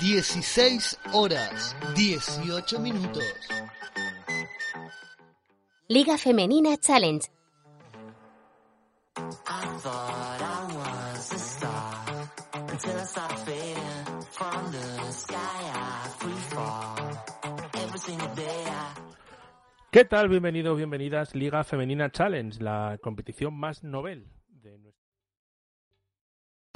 16 horas, 18 minutos. Liga Femenina Challenge. ¿Qué tal? Bienvenidos, bienvenidas. Liga Femenina Challenge, la competición más novel de nuestro.